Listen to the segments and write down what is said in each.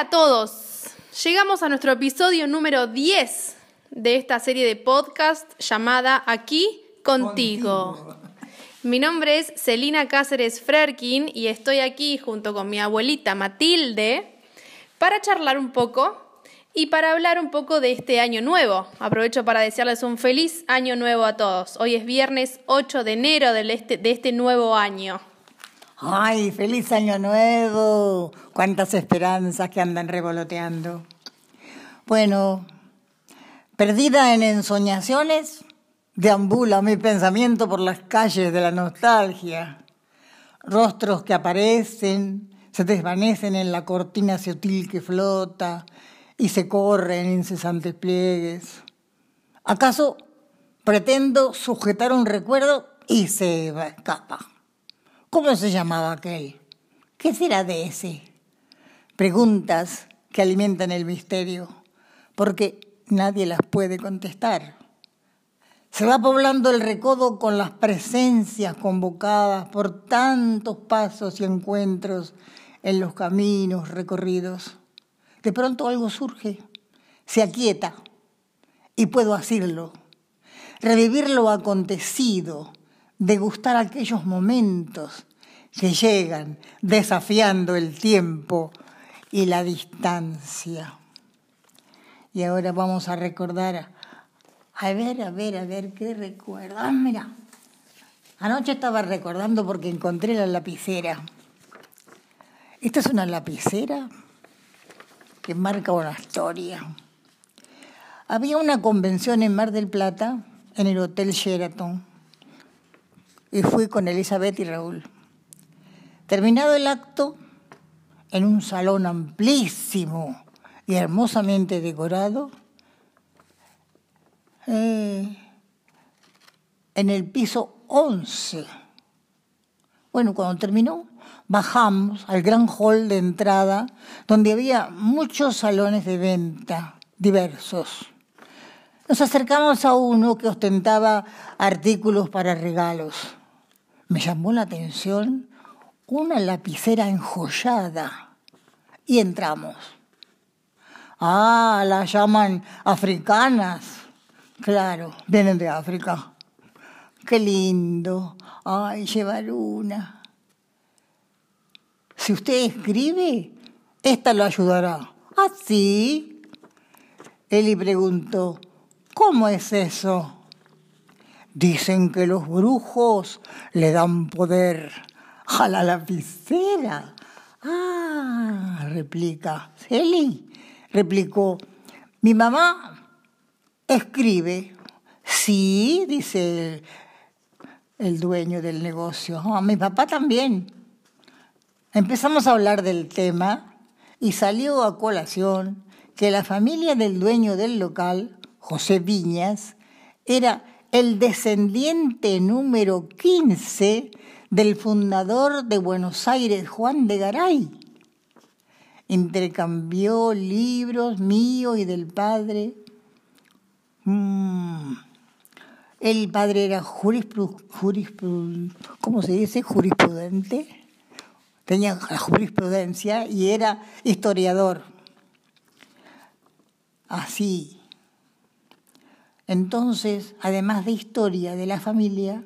Hola a todos. Llegamos a nuestro episodio número 10 de esta serie de podcast llamada Aquí contigo. Mi nombre es Celina Cáceres Frerkin y estoy aquí junto con mi abuelita Matilde para charlar un poco y para hablar un poco de este año nuevo. Aprovecho para desearles un feliz año nuevo a todos. Hoy es viernes 8 de enero este, de este nuevo año. Ay, feliz año nuevo. Cuántas esperanzas que andan revoloteando. Bueno, perdida en ensoñaciones, deambula mi pensamiento por las calles de la nostalgia. Rostros que aparecen, se desvanecen en la cortina sutil que flota y se corre en incesantes pliegues. ¿Acaso pretendo sujetar un recuerdo y se escapa? ¿Cómo se llamaba aquel? ¿Qué será de ese? Preguntas que alimentan el misterio, porque nadie las puede contestar. Se va poblando el recodo con las presencias convocadas por tantos pasos y encuentros en los caminos recorridos. De pronto algo surge, se aquieta y puedo asirlo, revivir lo acontecido, degustar aquellos momentos que llegan desafiando el tiempo y la distancia. Y ahora vamos a recordar, a ver, a ver, a ver, ¿qué recuerdo? Ah, mira, anoche estaba recordando porque encontré la lapicera. Esta es una lapicera que marca una historia. Había una convención en Mar del Plata, en el Hotel Sheraton, y fui con Elizabeth y Raúl. Terminado el acto, en un salón amplísimo y hermosamente decorado, eh, en el piso 11. Bueno, cuando terminó, bajamos al gran hall de entrada, donde había muchos salones de venta diversos. Nos acercamos a uno que ostentaba artículos para regalos. Me llamó la atención una lapicera enjollada y entramos. Ah, las llaman africanas. Claro, vienen de África. Qué lindo. Ay, llevar una. Si usted escribe, esta lo ayudará. ¿Ah, sí? Eli preguntó, ¿cómo es eso? Dicen que los brujos le dan poder a la lapicera. Ah, replica. Eli replicó, mi mamá escribe. Sí, dice el, dueño del negocio. Ah, mi papá también. Empezamos a hablar del tema y salió a colación que la familia del dueño del local, José Viñas, era el descendiente número 15 del fundador de Buenos Aires, Juan de Garay. Intercambió libros míos y del padre. Mm. El padre era ¿cómo se dice? Jurisprudente tenía la jurisprudencia y era historiador. Así. Entonces, además de historia de la familia,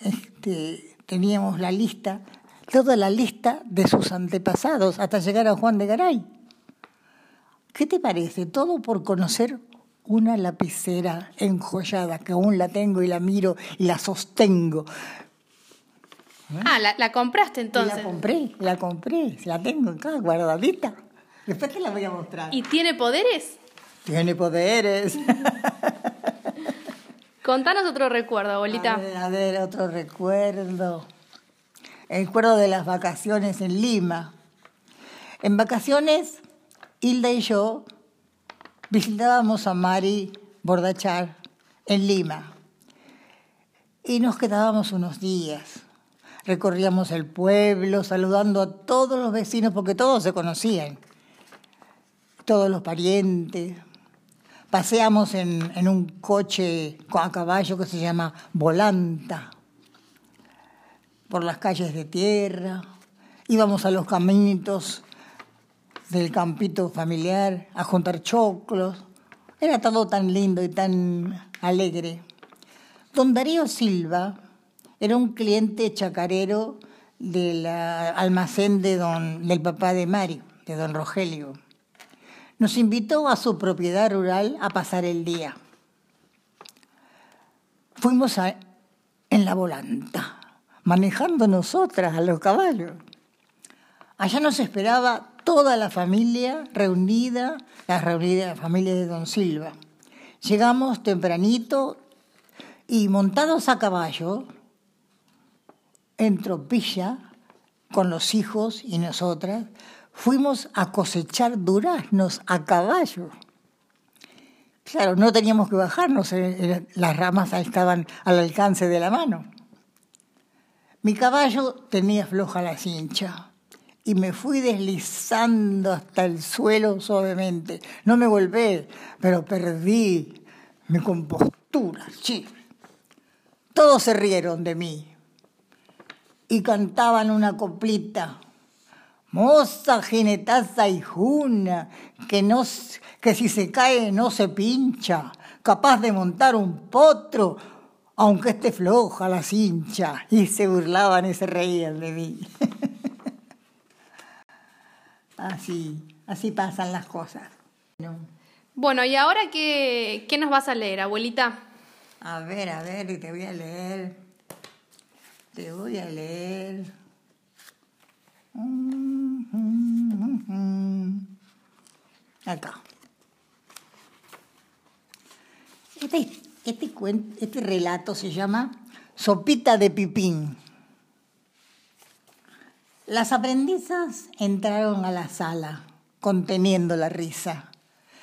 este, teníamos la lista, toda la lista de sus antepasados hasta llegar a Juan de Garay. ¿Qué te parece? Todo por conocer una lapicera enjollada, que aún la tengo y la miro y la sostengo. Ah, la, compraste entonces. la compré, la compré, la tengo acá guardadita. Después te la voy a mostrar. ¿Y tiene poderes? Tiene poderes. Contanos otro recuerdo, abuelita. A ver, a ver, otro recuerdo. El recuerdo de las vacaciones en Lima. En vacaciones, Hilda y yo visitábamos a Mari Bordachar en Lima. Y nos quedábamos unos días recorríamos el pueblo saludando a todos los vecinos porque todos se conocían, todos los parientes. Paseamos en, un coche a caballo que se llama Volanta por las calles de tierra íbamos a los caminitos del campito familiar a juntar choclos. Era todo tan lindo y tan alegre. Don Darío Silva era un cliente chacarero del almacén de don, del papá de Mario, de don Rogelio. Nos invitó a su propiedad rural a pasar el día. Fuimos en la volanta, manejando nosotras a los caballos. Allá nos esperaba toda la familia reunida, la, reunida, la familia de don Silva. Llegamos tempranito y montados a caballo, en tropilla, con los hijos y nosotras, fuimos a cosechar duraznos a caballo. Claro, no teníamos que bajarnos, eh, eh, las ramas estaban al alcance de la mano. Mi caballo tenía floja la cincha y me fui deslizando hasta el suelo suavemente. No me volví, pero perdí mi compostura, sí. Todos se rieron de mí y cantaban una coplita. Moza jinetaza y juna, que, no, que si se cae no se pincha, capaz de montar un potro, aunque esté floja la cincha. Y se burlaban y se reían de mí. así, así pasan las cosas. Bueno, ¿y ahora qué, qué nos vas a leer, abuelita? A ver, a ver, te voy a leer. Te voy a leer. Acá. Este, este, este relato se llama Sopita de Pipín. Las aprendizas entraron a la sala, conteniendo la risa,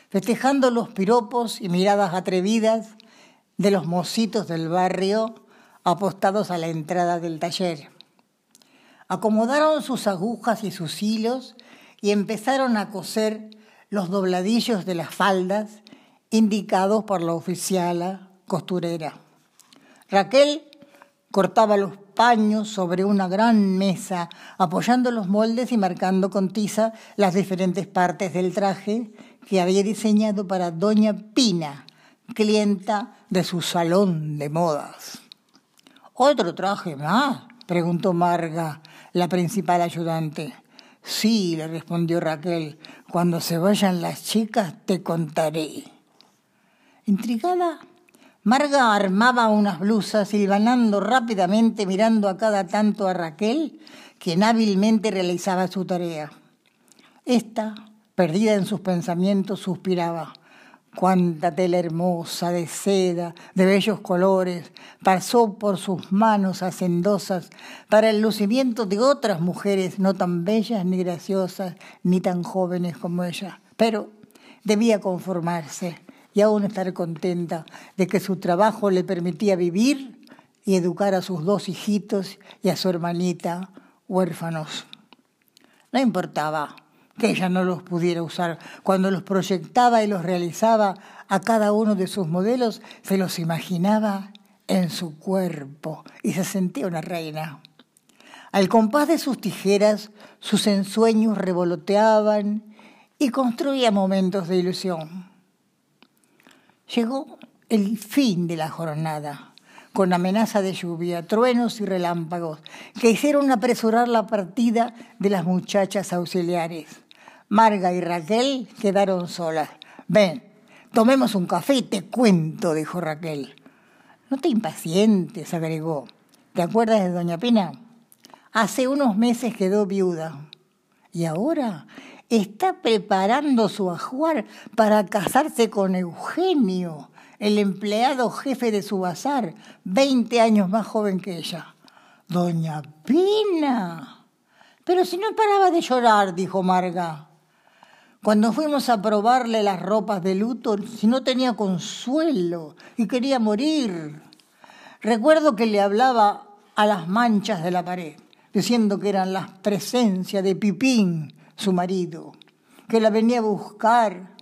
festejando los piropos y miradas atrevidas de los mocitos del barrio apostados a la entrada del taller. Acomodaron sus agujas y sus hilos y empezaron a coser los dobladillos de las faldas indicados por la oficiala costurera. Raquel cortaba los paños sobre una gran mesa, apoyando los moldes y marcando con tiza las diferentes partes del traje que había diseñado para doña Pina, clienta de su salón de modas. ¿Otro traje más? preguntó Marga, la principal ayudante. Sí, le respondió Raquel, cuando se vayan las chicas te contaré. Intrigada, Marga armaba unas blusas, silbanando rápidamente, mirando a cada tanto a Raquel, quien hábilmente realizaba su tarea. Esta, perdida en sus pensamientos, suspiraba. Cuánta tela hermosa de seda, de bellos colores, pasó por sus manos hacendosas para el lucimiento de otras mujeres no tan bellas ni graciosas, ni tan jóvenes como ella. Pero debía conformarse y aún estar contenta de que su trabajo le permitía vivir y educar a sus dos hijitos y a su hermanita huérfanos. No importaba que ella no los pudiera usar. Cuando los proyectaba y los realizaba a cada uno de sus modelos, se los imaginaba en su cuerpo y se sentía una reina. Al compás de sus tijeras, sus ensueños revoloteaban y construía momentos de ilusión. Llegó el fin de la jornada con amenaza de lluvia, truenos y relámpagos, que hicieron apresurar la partida de las muchachas auxiliares. Marga y Raquel quedaron solas. Ven, tomemos un café y te cuento, dijo Raquel. No te impacientes, agregó. ¿Te acuerdas de Doña Pina? Hace unos meses quedó viuda. Y ahora está preparando su ajuar para casarse con Eugenio el empleado jefe de su bazar, 20 años más joven que ella. Doña Pina. Pero si no paraba de llorar, dijo Marga. Cuando fuimos a probarle las ropas de luto, si no tenía consuelo y quería morir. Recuerdo que le hablaba a las manchas de la pared, diciendo que eran la presencia de Pipín, su marido, que la venía a buscar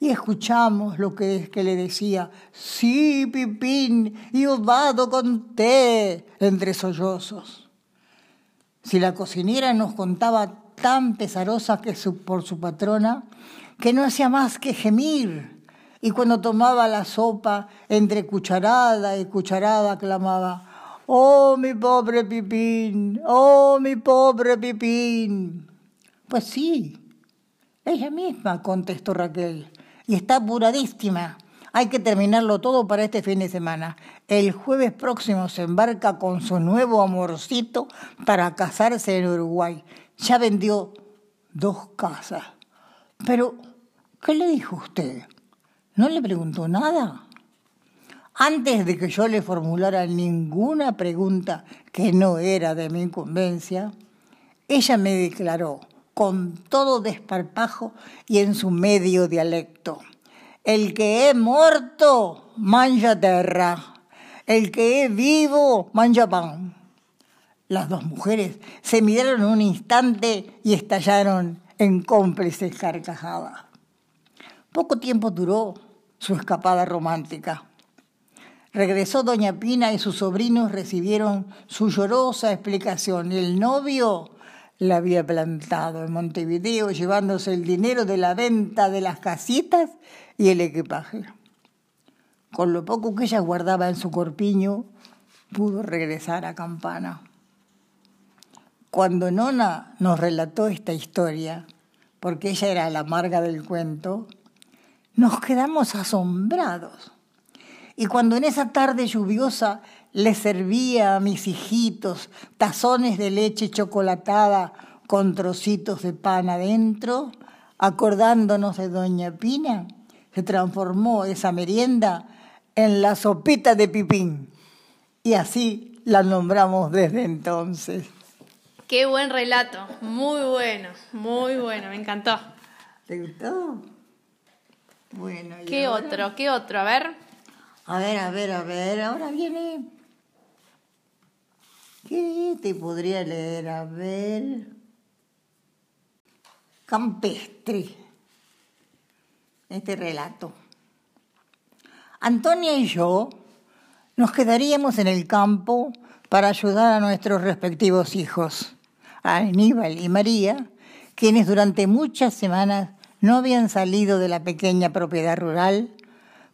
y escuchamos lo que es que le decía, sí, Pipín, yo vado con té, entre sollozos. si la cocinera nos contaba tan pesarosa que por su patrona, que no hacía más que gemir, y cuando tomaba la sopa, entre cucharada y cucharada, clamaba, Oh, mi pobre Pipín, oh, mi pobre Pipín. Pues sí, ella misma, contestó Raquel, y está apuradísima. Hay que terminarlo todo para este fin de semana. El jueves próximo se embarca con su nuevo amorcito para casarse en Uruguay. Ya vendió dos casas. Pero, ¿qué le dijo usted? ¿No le preguntó nada? Antes de que yo le formulara ninguna pregunta que no era de mi incumbencia, ella me declaró con todo desparpajo y en su medio dialecto, el que es muerto manja terra, el que es vivo manja pan. Las dos mujeres se miraron un instante y estallaron en cómplices carcajadas. Poco tiempo duró su escapada romántica. Regresó doña Pina y sus sobrinos recibieron su llorosa explicación. El novio la había plantado en Montevideo llevándose el dinero de la venta de las casitas y el equipaje. Con lo poco que ella guardaba en su corpiño, pudo regresar a Campana. Cuando Nona nos relató esta historia, porque ella era la amarga del cuento, nos quedamos asombrados. Y cuando en esa tarde lluviosa le servía a mis hijitos tazones de leche chocolatada con trocitos de pan adentro, acordándonos de Doña Pina, se transformó esa merienda en la sopita de pipín. Y así la nombramos desde entonces. Qué buen relato, muy bueno, muy bueno, me encantó. ¿Te gustó? Bueno, ¿qué otro? ¿Qué otro? A ver. A ver, a ver, a ver, ahora viene. ¿Qué te podría leer? A ver. Campestre. Este relato. Antonia y yo nos quedaríamos en el campo para ayudar a nuestros respectivos hijos, a Aníbal y María, quienes durante muchas semanas no habían salido de la pequeña propiedad rural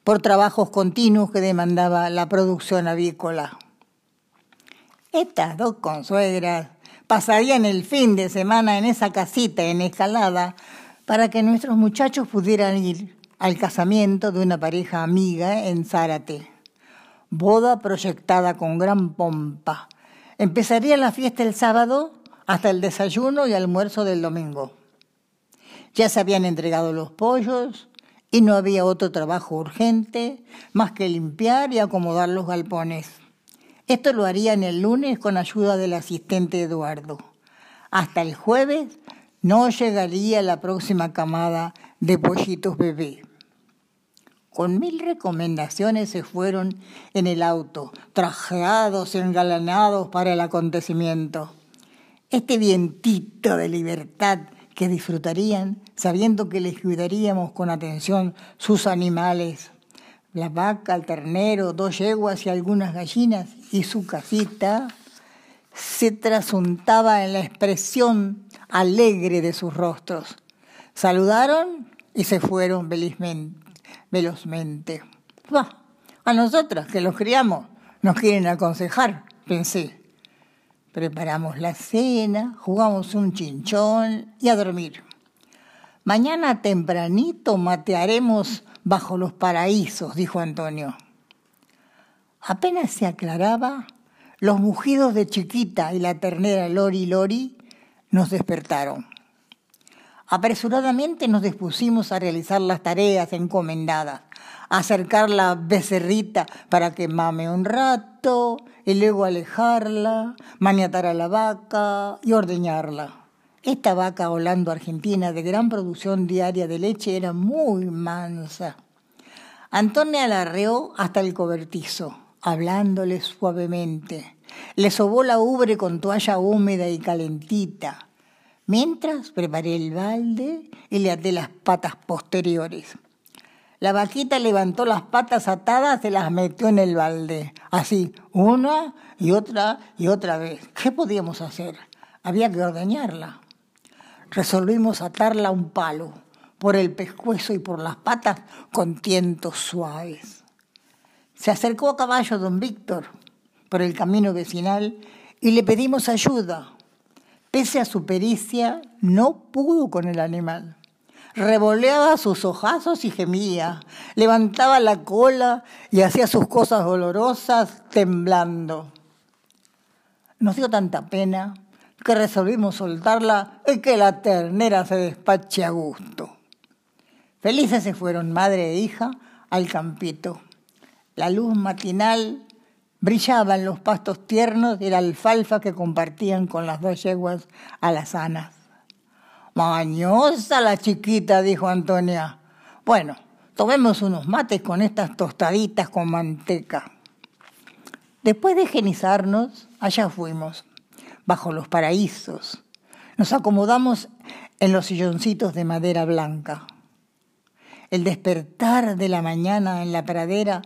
por trabajos continuos que demandaba la producción avícola. Estas dos consuegras pasarían el fin de semana en esa casita en escalada para que nuestros muchachos pudieran ir al casamiento de una pareja amiga en Zárate. Boda proyectada con gran pompa. Empezaría la fiesta el sábado hasta el desayuno y almuerzo del domingo. Ya se habían entregado los pollos y no había otro trabajo urgente más que limpiar y acomodar los galpones. Esto lo harían el lunes con ayuda del asistente Eduardo. Hasta el jueves no llegaría la próxima camada de pollitos bebé. Con mil recomendaciones se fueron en el auto, trajeados engalanados para el acontecimiento. Este vientito de libertad que disfrutarían sabiendo que les cuidaríamos con atención sus animales, la vaca, el ternero, dos yeguas y algunas gallinas, y su casita se trasuntaba en la expresión alegre de sus rostros. Saludaron y se fueron velozmente. a nosotras que los criamos nos quieren aconsejar, pensé. Preparamos la cena, jugamos un chinchón y a dormir. Mañana tempranito matearemos bajo los paraísos, dijo Antonio. Apenas se aclaraba, los mugidos de Chiquita y la ternera Lori Lori nos despertaron. Apresuradamente nos dispusimos a realizar las tareas encomendadas, acercar la becerrita para que mame un rato, y luego alejarla, maniatar a la vaca y ordeñarla. Esta vaca holando argentina de gran producción diaria de leche era muy mansa. Antonia la hasta el cobertizo, hablándole suavemente. Le sobó la ubre con toalla húmeda y calentita. Mientras preparé el balde y le até las patas posteriores. La vaquita levantó las patas atadas, y las metió en el balde. Así, una y otra y otra vez. ¿Qué podíamos hacer? Había que ordeñarla. Resolvimos atarla a un palo, por el pescuezo y por las patas, con tientos suaves. Se acercó a caballo don Víctor por el camino vecinal y le pedimos ayuda. Pese a su pericia, no pudo con el animal. Revoleaba sus ojazos y gemía, levantaba la cola y hacía sus cosas dolorosas temblando. Nos dio tanta pena que resolvimos soltarla y que la ternera se despache a gusto. Felices se fueron madre e hija al campito. La luz matinal brillaba en los pastos tiernos y la alfalfa que compartían con las dos yeguas alazanas. Mañosa la chiquita, dijo Antonia. Bueno, tomemos unos mates con estas tostaditas con manteca. Después de genizarnos, allá fuimos, bajo los paraísos. Nos acomodamos en los silloncitos de madera blanca. El despertar de la mañana en la pradera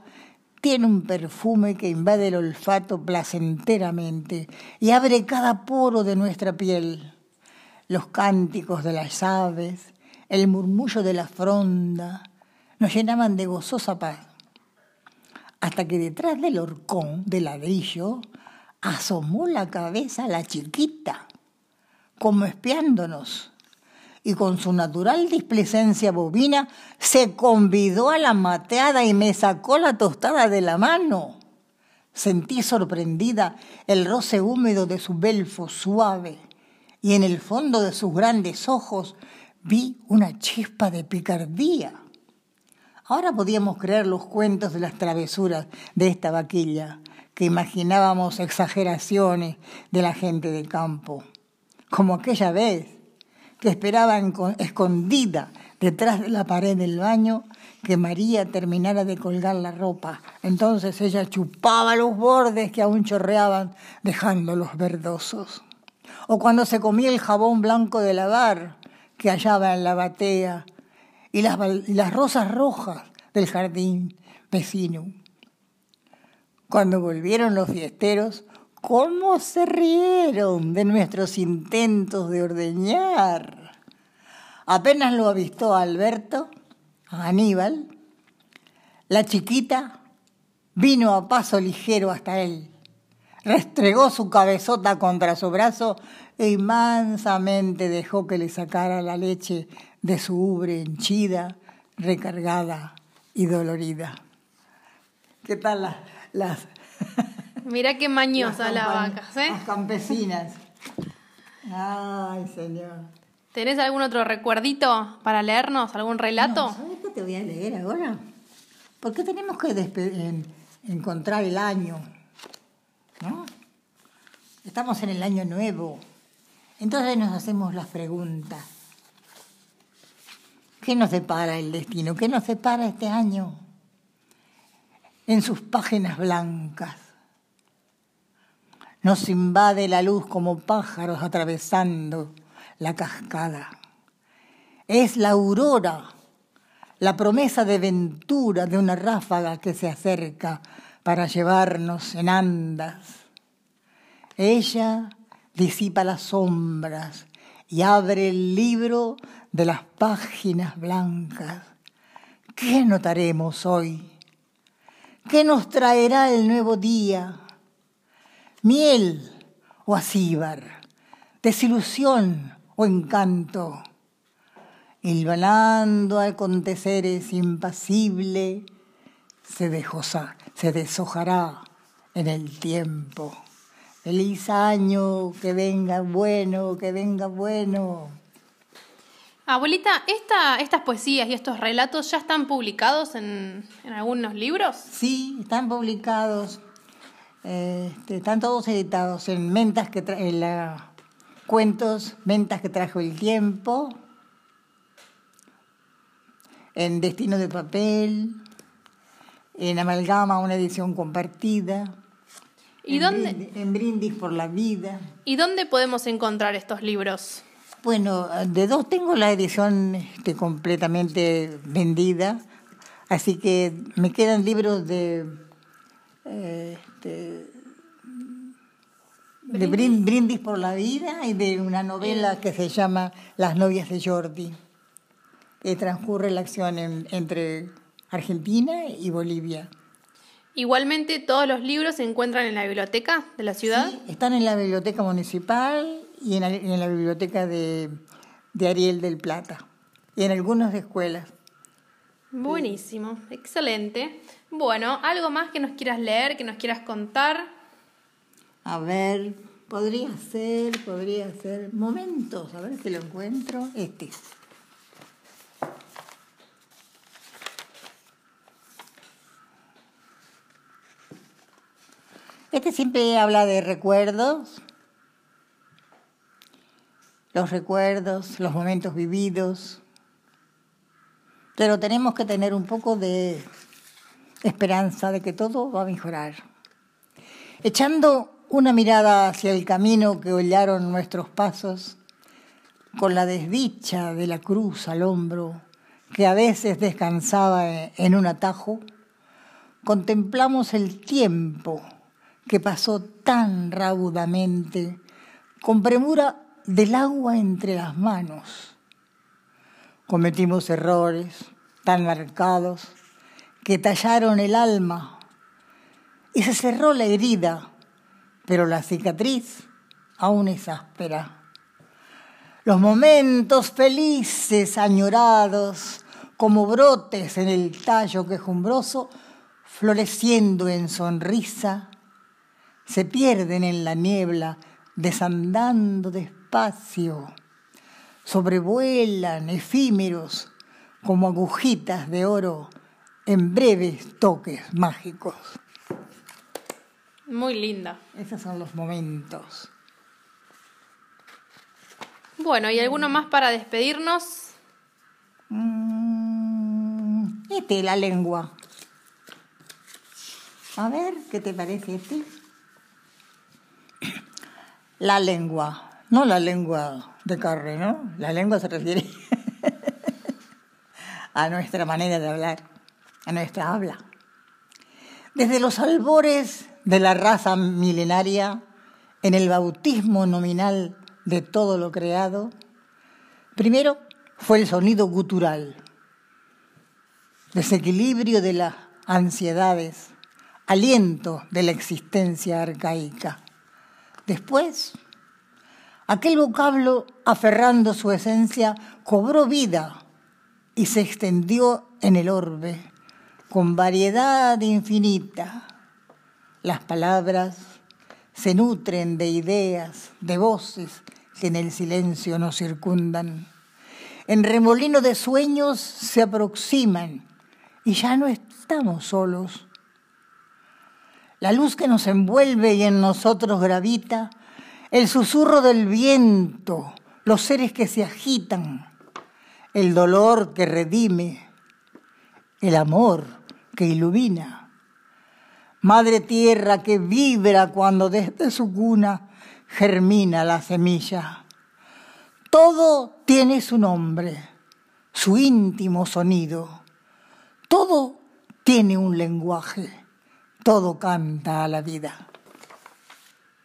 tiene un perfume que invade el olfato placenteramente y abre cada poro de nuestra piel. Los cánticos de las aves, el murmullo de la fronda, nos llenaban de gozosa paz. Hasta que detrás del horcón de ladrillo asomó la cabeza la chiquita, como espiándonos y con su natural displicencia bovina se convidó a la mateada y me sacó la tostada de la mano. Sentí sorprendida el roce húmedo de su belfo suave y en el fondo de sus grandes ojos vi una chispa de picardía. Ahora podíamos creer los cuentos de las travesuras de esta vaquilla, que imaginábamos exageraciones de la gente del campo, como aquella vez que esperaba escondida detrás de la pared del baño que María terminara de colgar la ropa. Entonces ella chupaba los bordes que aún chorreaban, dejándolos verdosos. O cuando se comía el jabón blanco de lavar que hallaba en la batea y las, las rosas rojas del jardín vecino. Cuando volvieron los fiesteros, ¿Cómo se rieron de nuestros intentos de ordeñar? Apenas lo avistó Alberto, a Aníbal, la chiquita vino a paso ligero hasta él, restregó su cabezota contra su brazo y mansamente dejó que le sacara la leche de su ubre henchida, recargada y dolorida. ¿Qué tal las, las Mira qué mañosa la vaca, ¿eh? Las campesinas. Ay, señor. ¿Tenés algún otro recuerdito para leernos? ¿Algún relato? No, ¿Sabes qué te voy a leer ahora? Porque tenemos que encontrar el año, Estamos en el año nuevo. Entonces nos hacemos las preguntas. ¿Qué nos depara el destino? ¿Qué nos depara este año? En sus páginas blancas nos invade la luz como pájaros atravesando la cascada. Es la aurora, la promesa de ventura de una ráfaga que se acerca para llevarnos en andas. Ella disipa las sombras y abre el libro de las páginas blancas. ¿Qué notaremos hoy? ¿Qué nos traerá el nuevo día? miel o acíbar, desilusión o encanto. Hilvanando aconteceres impasible, se, dejosa, se deshojará en el tiempo. Feliz año, que venga bueno, que venga bueno. Abuelita, esta, estas poesías y estos relatos ya están publicados en, en algunos libros. Sí, están publicados este, están todos editados en mentas que en la, cuentos, mentas que trajo el tiempo, en Destino de Papel, en Amalgama, una edición compartida. ¿Y en dónde? Brindis, en Brindis por la Vida. ¿Y dónde podemos encontrar estos libros? Bueno, de dos tengo la edición este, completamente vendida, así que me quedan libros de este, de Brin- Brindis por la Vida y de una novela que se llama Las novias de Jordi. que transcurre la acción en- entre Argentina y Bolivia. Igualmente, todos los libros se encuentran en la biblioteca de la ciudad. Sí, están en la biblioteca municipal y en la, en la biblioteca de, de Ariel del Plata y en algunas escuelas. Buenísimo, excelente. Bueno, ¿algo más que nos quieras leer, que nos quieras contar? A ver, podría ser, podría ser. Momentos, a ver si lo encuentro. Este. Este siempre habla de recuerdos, los recuerdos, los momentos vividos, pero tenemos que tener un poco de esperanza de que todo va a mejorar. Echando una mirada hacia el camino que hollaron nuestros pasos, con la desdicha de la cruz al hombro, que a veces descansaba en un atajo, contemplamos el tiempo que pasó tan raudamente, con premura del agua entre las manos. Cometimos errores tan marcados que tallaron el alma y se cerró la herida, pero la cicatriz aún es áspera. Los momentos felices, añorados, como brotes en el tallo quejumbroso, floreciendo en sonrisa, se pierden en la niebla, desandando despacio, sobrevuelan efímeros como agujitas de oro en breves toques mágicos. Muy linda. Esos son los momentos. Bueno, ¿y alguno más para despedirnos? Mm, Este, la lengua. A ver, ¿qué te parece este? La lengua. No la lengua de carne, ¿no? La lengua se refiere a nuestra manera de hablar, a nuestra habla. Desde los albores de la raza milenaria, en el bautismo nominal de todo lo creado, primero fue el sonido gutural, desequilibrio de las ansiedades, aliento de la existencia arcaica. Después, aquel vocablo, aferrando su esencia, cobró vida y se extendió en el orbe con variedad infinita. Las palabras se nutren de ideas, de voces que en el silencio nos circundan. En remolino de sueños se aproximan y ya no estamos solos. La luz que nos envuelve y en nosotros gravita, el susurro del viento, los seres que se agitan, el dolor que redime, el amor que ilumina. Madre tierra que vibra cuando desde su cuna germina la semilla. Todo tiene su nombre, su íntimo sonido. Todo tiene un lenguaje, todo canta a la vida.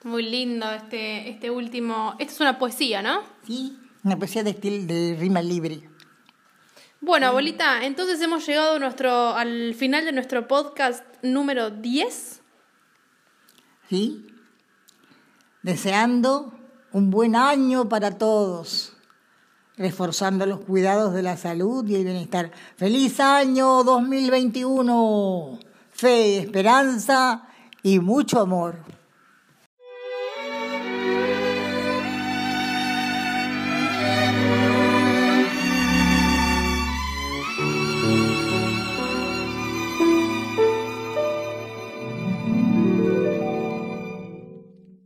Muy lindo este, este último. Esta es una poesía, ¿no? Sí, una poesía de estilo de rima libre. Bueno, abuelita, entonces hemos llegado nuestro, al final de nuestro podcast número 10. ¿Sí? Deseando un buen año para todos, reforzando los cuidados de la salud y el bienestar. ¡Feliz año 2021! Fe, esperanza y mucho amor.